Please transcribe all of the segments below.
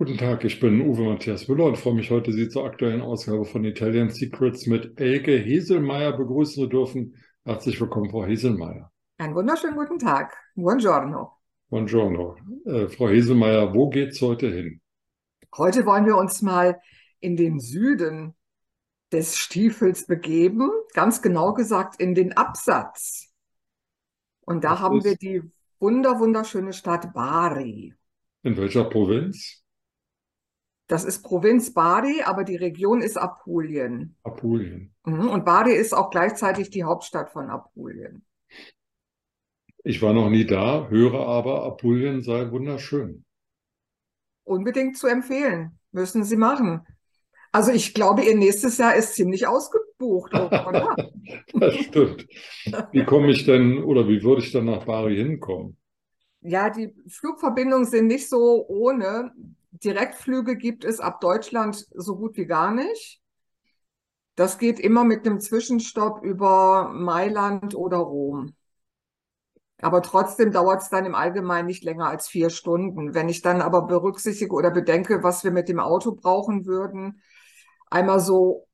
Guten Tag, ich bin Uwe Matthias Müller und freue mich heute, Sie zur aktuellen Ausgabe von Italian Secrets mit Elke Heselmeier begrüßen zu dürfen. Herzlich willkommen, Frau Heselmeier. Einen wunderschönen guten Tag. Buongiorno. Buongiorno. Äh, Frau Heselmeier, wo geht's heute hin? Heute wollen wir uns mal in den Süden des Stiefels begeben, ganz genau gesagt in den Absatz. Und da Das haben wir die wunder, wunderschöne Stadt Bari. in welcher Provinz? Das ist Provinz Bari, aber die Region ist Apulien. Apulien. Mhm, Und Bari ist auch gleichzeitig die Hauptstadt von Apulien. Ich war noch nie da, höre aber, Apulien sei wunderschön. Unbedingt zu empfehlen. Müssen Sie machen. Also ich glaube, Ihr nächstes Jahr ist ziemlich ausgebucht, oder? Das stimmt. Wie komme ich denn oder wie würde ich dann nach Bari hinkommen? Ja, die Flugverbindungen sind nicht so ohne. Direktflüge gibt es ab Deutschland so gut wie gar nicht. Das geht immer mit einem Zwischenstopp über Mailand oder Rom. Aber trotzdem dauert es dann im Allgemeinen nicht länger als vier Stunden. Wenn ich dann aber berücksichtige oder bedenke, was wir mit dem Auto brauchen würden, einmal so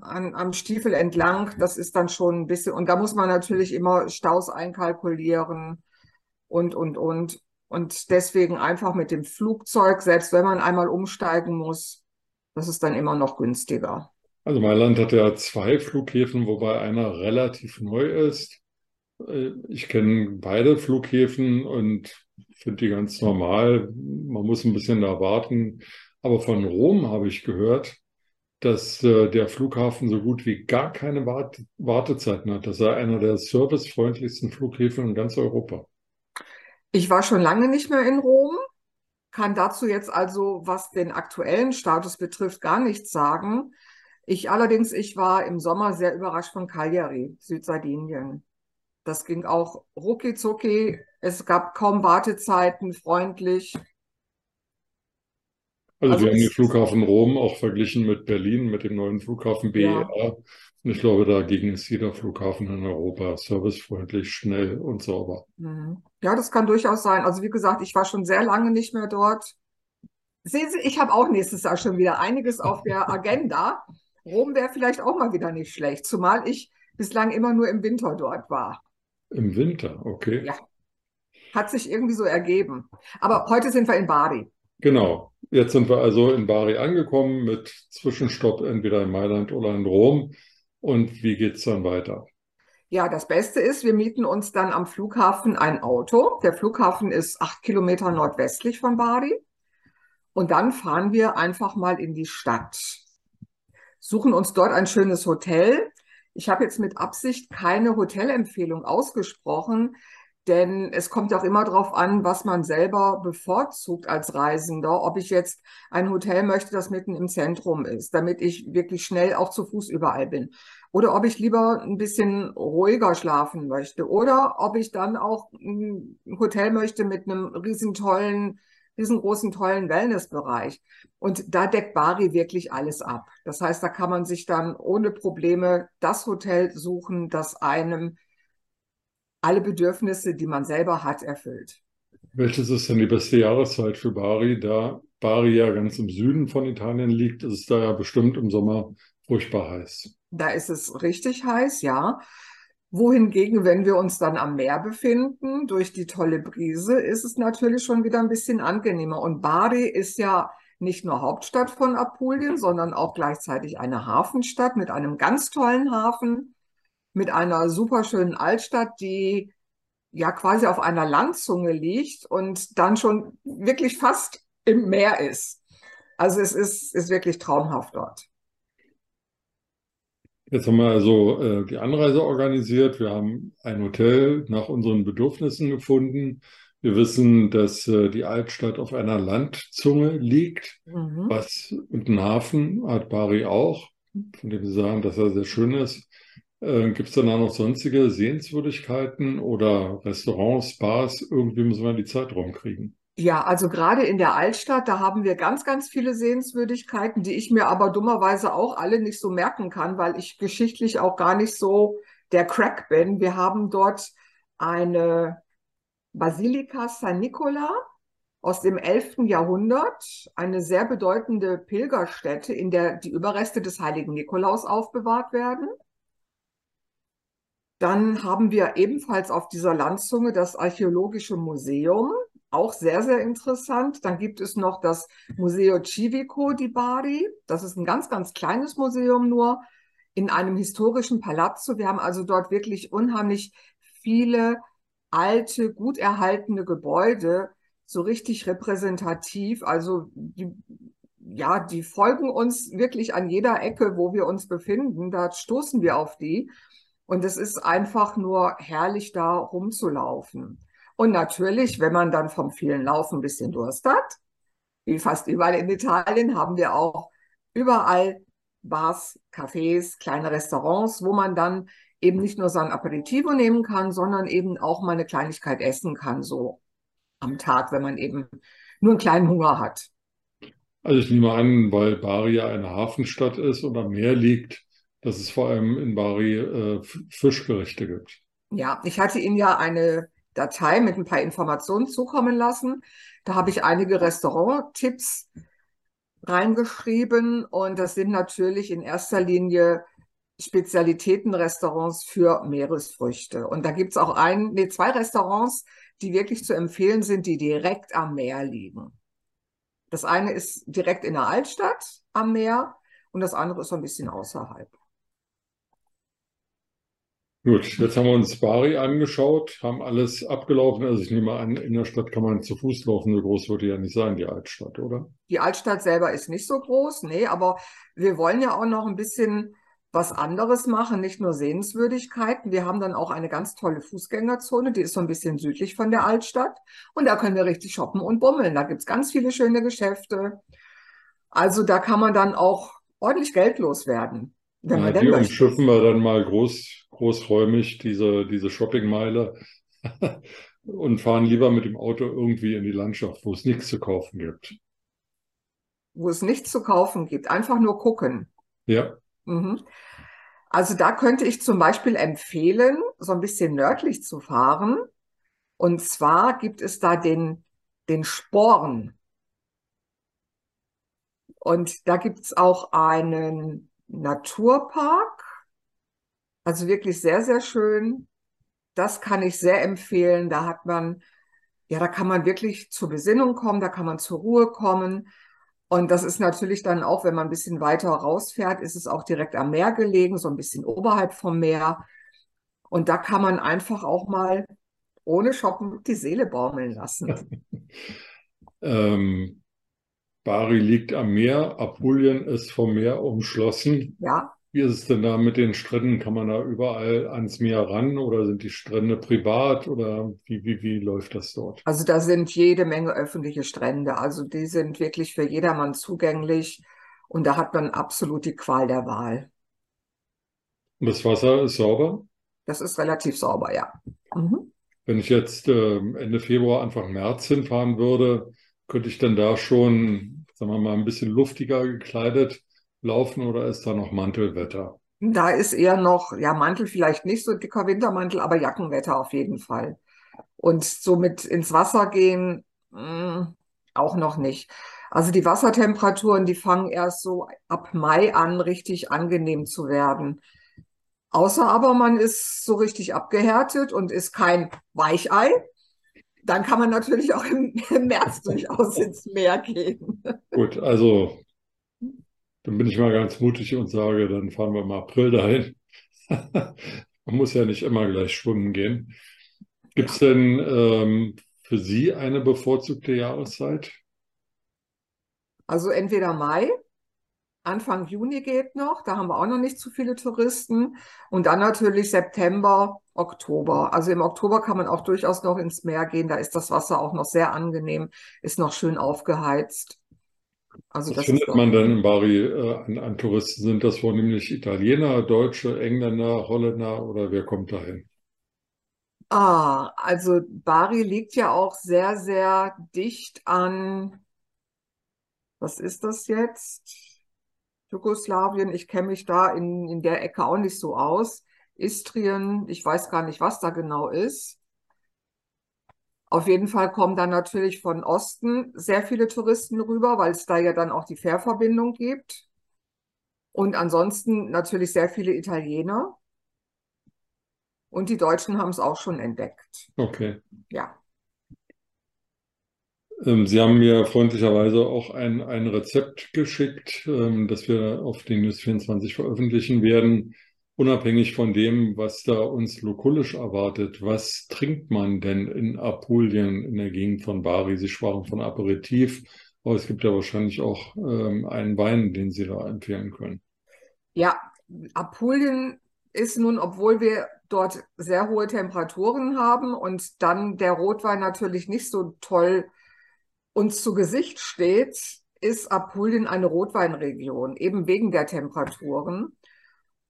an, am Stiefel entlang, das ist dann schon ein bisschen, und da muss man natürlich immer Staus einkalkulieren und, und, und. Und deswegen einfach mit dem Flugzeug, selbst wenn man einmal umsteigen muss, das ist dann immer noch günstiger. Also Mailand hat ja zwei Flughäfen, wobei einer relativ neu ist. Äh, Ich kenne beide Flughäfen und finde die ganz normal. Man muss ein bisschen da warten. Aber von Rom habe ich gehört, dass äh, der Flughafen so gut wie gar keine Wart Wartezeiten hat. Das sei einer der servicefreundlichsten Flughäfen in ganz Europa. Ich war schon lange nicht mehr in Rom, kann dazu jetzt also, was den aktuellen Status betrifft, gar nichts sagen. Ich allerdings, ich war im Sommer sehr überrascht von Cagliari, Südsardinien. Das ging auch rucki zucki. Es gab kaum Wartezeiten, freundlich. Also Also wir haben den Flughafen Rom auch verglichen mit Berlin, mit dem neuen Flughafen ja, BER. Und ich glaube, dagegen ist jeder Flughafen in Europa servicefreundlich, schnell und sauber. mhm. ja, das kann durchaus sein. Also wie gesagt, ich war schon sehr lange nicht mehr dort. Sehen Sie, ich habe auch nächstes Jahr schon wieder einiges auf der Agenda. Rom wäre vielleicht auch mal wieder nicht schlecht, zumal ich bislang immer nur im Winter dort war. Im Winter, okay. Ja, hat sich irgendwie so ergeben. Aber heute sind wir in Bari. Genau. Jetzt sind wir also in Bari angekommen mit Zwischenstopp entweder in Mailand oder in Rom. Und wie geht's dann weiter? Ja, das Beste ist, wir mieten uns dann am Flughafen ein Auto. Der Flughafen ist acht Kilometer nordwestlich von Bari. Und dann fahren wir einfach mal in die Stadt, suchen uns dort ein schönes Hotel. Ich habe jetzt mit Absicht keine Hotelempfehlung ausgesprochen, denn es kommt auch immer darauf an, was man selber bevorzugt als Reisender. Ob ich jetzt ein Hotel möchte, das mitten im Zentrum ist, damit ich wirklich schnell auch zu Fuß überall bin. Oder ob ich lieber ein bisschen ruhiger schlafen möchte. Oder ob ich dann auch ein Hotel möchte mit einem riesen tollen, riesengroßen, tollen Wellnessbereich. Und da deckt Bari wirklich alles ab. Das heißt, da kann man sich dann ohne Probleme das Hotel suchen, das einem alle Bedürfnisse, die man selber hat, erfüllt. Welches ist denn die beste Jahreszeit für Bari? Da Bari ja ganz im Süden von Italien liegt, ist es da ja bestimmt im Sommer furchtbar heiß. Da ist es richtig heiß, ja. Wohingegen, wenn wir uns dann am Meer befinden, durch die tolle Brise, ist es natürlich schon wieder ein bisschen angenehmer. Und Bari ist ja nicht nur Hauptstadt von Apulien, sondern auch gleichzeitig eine Hafenstadt mit einem ganz tollen Hafen, mit einer superschönen Altstadt, die ja quasi auf einer Landzunge liegt und dann schon wirklich fast im Meer ist. Also es ist, ist wirklich traumhaft dort. Jetzt haben wir also äh, die Anreise organisiert. Wir haben ein Hotel nach unseren Bedürfnissen gefunden. Wir wissen, dass äh, die Altstadt auf einer Landzunge liegt, Mhm. was und einen Hafen hat Bari auch, von dem Sie sagen, dass er sehr schön ist. Äh, gibt es dann auch noch sonstige Sehenswürdigkeiten oder Restaurants, Bars? Irgendwie müssen wir die Zeit rumkriegen. Ja, also gerade in der Altstadt, da haben wir ganz, ganz viele Sehenswürdigkeiten, die ich mir aber dummerweise auch alle nicht so merken kann, weil ich geschichtlich auch gar nicht so der Crack bin. Wir haben dort eine Basilika San Nicola aus dem 11. Jahrhundert, eine sehr bedeutende Pilgerstätte, in der die Überreste des heiligen Nikolaus aufbewahrt werden. Dann haben wir ebenfalls auf dieser Landzunge das Archäologische Museum, auch sehr, sehr interessant. Dann gibt es noch das Museo Civico di Bari. Das ist ein ganz, ganz kleines Museum nur in einem historischen Palazzo. Wir haben also dort wirklich unheimlich viele alte, gut erhaltene Gebäude, so richtig repräsentativ. Also die, ja, die folgen uns wirklich an jeder Ecke, wo wir uns befinden. Da stoßen wir auf die. Und es ist einfach nur herrlich, da rumzulaufen. Und natürlich, wenn man dann vom vielen Laufen ein bisschen Durst hat, wie fast überall in Italien, haben wir auch überall Bars, Cafés, kleine Restaurants, wo man dann eben nicht nur sein Aperitivo nehmen kann, sondern eben auch mal eine Kleinigkeit essen kann, so am Tag, wenn man eben nur einen kleinen Hunger hat. Also ich nehme an, weil Bari ja eine Hafenstadt ist und am Meer liegt, dass es vor allem in Bari äh, Fischgerichte gibt. Ja, ich hatte Ihnen ja eine Datei mit ein paar Informationen zukommen lassen. Da habe ich einige Restaurant-Tipps reingeschrieben und das sind natürlich in erster Linie Spezialitätenrestaurants für Meeresfrüchte. Und da gibt es auch ein, nee, zwei Restaurants, die wirklich zu empfehlen sind, die direkt am Meer liegen. Das eine ist direkt in der Altstadt am Meer und das andere ist so ein bisschen außerhalb. Gut, jetzt haben wir uns Bari angeschaut, haben alles abgelaufen. Also ich nehme an, in der Stadt kann man zu Fuß laufen. So groß würde ja nicht sein, die Altstadt, oder? Die Altstadt selber ist nicht so groß, nee, aber wir wollen ja auch noch ein bisschen was anderes machen, nicht nur Sehenswürdigkeiten. Wir haben dann auch eine ganz tolle Fußgängerzone, die ist so ein bisschen südlich von der Altstadt. Und da können wir richtig shoppen und bummeln. Da gibt es ganz viele schöne Geschäfte. Also da kann man dann auch ordentlich Geld loswerden. Wenn ja, man die umschiffen wir dann mal groß, großräumig, diese, diese Shoppingmeile, und fahren lieber mit dem Auto irgendwie in die Landschaft, wo es nichts zu kaufen gibt. Wo es nichts zu kaufen gibt, einfach nur gucken. Ja. Mhm. Also da könnte ich zum Beispiel empfehlen, so ein bisschen nördlich zu fahren. Und zwar gibt es da den, den Sporn. Und da gibt es auch einen Naturpark. Also wirklich sehr, sehr schön. Das kann ich sehr empfehlen. Da hat man, ja, da kann man wirklich zur Besinnung kommen, da kann man zur Ruhe kommen. Und das ist natürlich dann auch, wenn man ein bisschen weiter rausfährt, ist es auch direkt am Meer gelegen, so ein bisschen oberhalb vom Meer. Und da kann man einfach auch mal ohne Shoppen die Seele baumeln lassen. ähm, Bari liegt am Meer, Apulien ist vom Meer umschlossen. Ja. Wie ist es denn da mit den Stränden? Kann man da überall ans Meer ran oder sind die Strände privat oder wie, wie, wie läuft das dort? Also da sind jede Menge öffentliche Strände. Also die sind wirklich für jedermann zugänglich und da hat man absolut die Qual der Wahl. Und das Wasser ist sauber? Das ist relativ sauber, ja. Mhm. Wenn ich jetzt äh, Ende Februar, Anfang März hinfahren würde, könnte ich dann da schon, sagen wir mal, ein bisschen luftiger gekleidet laufen oder ist da noch Mantelwetter? Da ist eher noch, ja, Mantel vielleicht nicht so dicker Wintermantel, aber Jackenwetter auf jeden Fall. Und somit ins Wasser gehen, mh, hm, auch noch nicht. Also die Wassertemperaturen, die fangen erst so ab Mai an, richtig angenehm zu werden. Außer aber man ist so richtig abgehärtet und ist kein Weichei, dann kann man natürlich auch im, im März durchaus ins Meer gehen. Gut, also dann bin ich mal ganz mutig und sage, dann fahren wir im April dahin. man muss ja nicht immer gleich schwimmen gehen. Gibt es denn ähm, für Sie eine bevorzugte Jahreszeit? Also entweder Mai Anfang Juni geht noch, da haben wir auch noch nicht zu viele Touristen. Und dann natürlich September, Oktober. Also im Oktober kann man auch durchaus noch ins Meer gehen. Da ist das Wasser auch noch sehr angenehm, ist noch schön aufgeheizt. Also Was das findet man denn in Bari äh, an, an, Touristen? Sind das vornehmlich Italiener, Deutsche, Engländer, Holländer oder wer kommt dahin? Ah, also Bari liegt ja auch sehr, sehr dicht an, was ist das jetzt? Jugoslawien, ich kenne mich da in, in der Ecke auch nicht so aus. Istrien, ich weiß gar nicht, was da genau ist. Auf jeden Fall kommen dann natürlich von Osten sehr viele Touristen rüber, weil es da ja dann auch die Fährverbindung gibt. Und ansonsten natürlich sehr viele Italiener. Und die Deutschen haben es auch schon entdeckt. Okay. Ja. Ähm, Sie haben mir freundlicherweise auch ein, ein Rezept geschickt, ähm, das wir auf den News 24 veröffentlichen werden. Unabhängig von dem, was da uns lokulisch erwartet, was trinkt man denn in Apulien, in der Gegend von Bari? Sie sprachen von Aperitif, aber es gibt ja wahrscheinlich auch ähm, einen Wein, den Sie da empfehlen können. Ja, Apulien ist nun, obwohl wir dort sehr hohe Temperaturen haben und dann der Rotwein natürlich nicht so toll uns zu Gesicht steht, ist Apulien eine Rotweinregion, eben wegen der Temperaturen.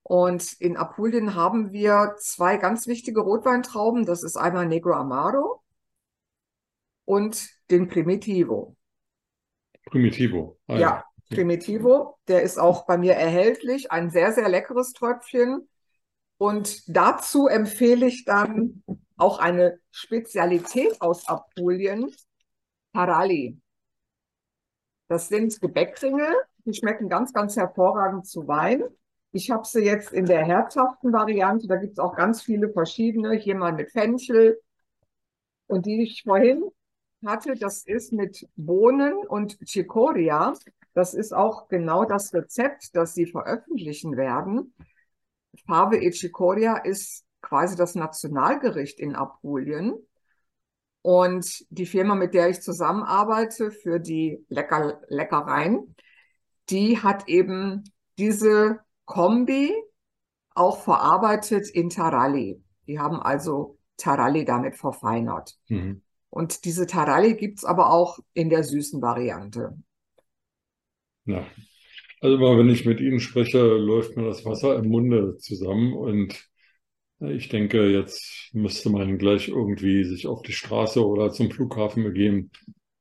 Und in Apulien haben wir zwei ganz wichtige Rotweintrauben. Das ist einmal Negro Amaro und den Primitivo. Primitivo. Ah, ja, Primitivo. Der ist auch bei mir erhältlich. Ein sehr, sehr leckeres Tröpfchen. Und dazu empfehle ich dann auch eine Spezialität aus Apulien, Taralli. Das sind Gebäckringe, die schmecken ganz, ganz hervorragend zu Wein. Ich habe sie jetzt in der herzhaften Variante. Da gibt es auch ganz viele verschiedene. Hier mal mit Fenchel. Und die ich vorhin hatte, das ist mit Bohnen und Chicoria. Das ist auch genau das Rezept, das sie veröffentlichen werden. Fave e Chicoria ist quasi das Nationalgericht in Apulien. Und die Firma, mit der ich zusammenarbeite für die Lecker Leckereien, die hat eben diese Kombi auch verarbeitet in Taralli. Die haben also Taralli damit verfeinert. Mhm. Und diese Taralli gibt es aber auch in der süßen Variante. Ja. Also immer wenn ich mit Ihnen spreche, läuft mir das Wasser im Munde zusammen und ich denke, jetzt müsste man gleich irgendwie sich auf die Straße oder zum Flughafen begeben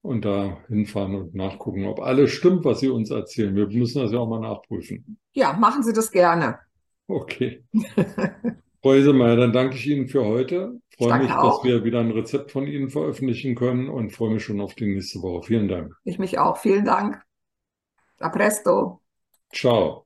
und da hinfahren und nachgucken, ob alles stimmt, was Sie uns erzählen. Wir müssen das ja auch mal nachprüfen. Ja, machen Sie das gerne. Okay. Frau Esemeyer, dann danke ich Ihnen für heute. Freue mich, auch. dass wir wieder ein Rezept von Ihnen veröffentlichen können und freue mich schon auf die nächste Woche. Vielen Dank. Ich mich auch. Vielen Dank. A presto. Ciao.